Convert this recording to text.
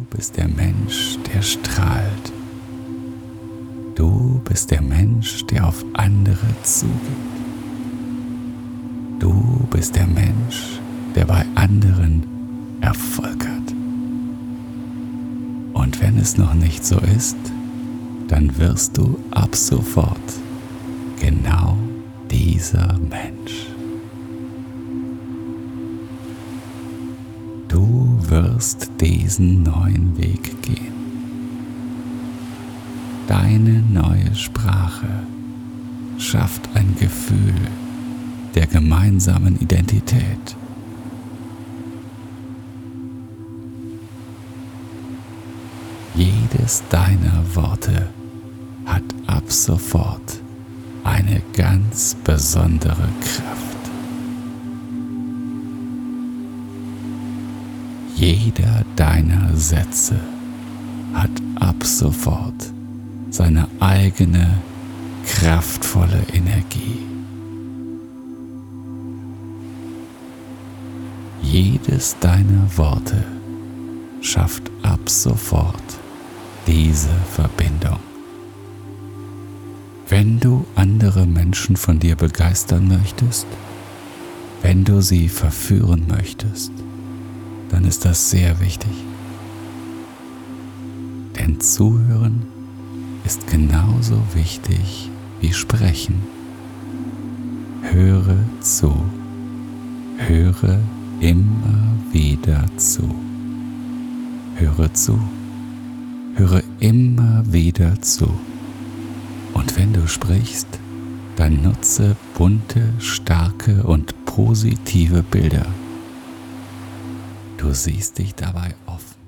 Du bist der Mensch, der strahlt. Du bist der Mensch, der auf andere zugeht. Du bist der Mensch, der bei anderen Erfolg hat. Und wenn es noch nicht so ist, dann wirst du ab sofort genau dieser Mensch. Wirst diesen neuen Weg gehen. Deine neue Sprache schafft ein Gefühl der gemeinsamen Identität. Jedes deiner Worte hat ab sofort eine ganz besondere Kraft. Jeder deiner Sätze hat ab sofort seine eigene kraftvolle Energie. Jedes deiner Worte schafft ab sofort diese Verbindung. Wenn du andere Menschen von dir begeistern möchtest, wenn du sie verführen möchtest, dann ist das sehr wichtig. Denn Zuhören ist genauso wichtig wie Sprechen. Höre zu. Höre immer wieder zu. Höre zu. Höre immer wieder zu. Und wenn du sprichst, dann nutze bunte, starke und positive Bilder. Du siehst dich dabei oft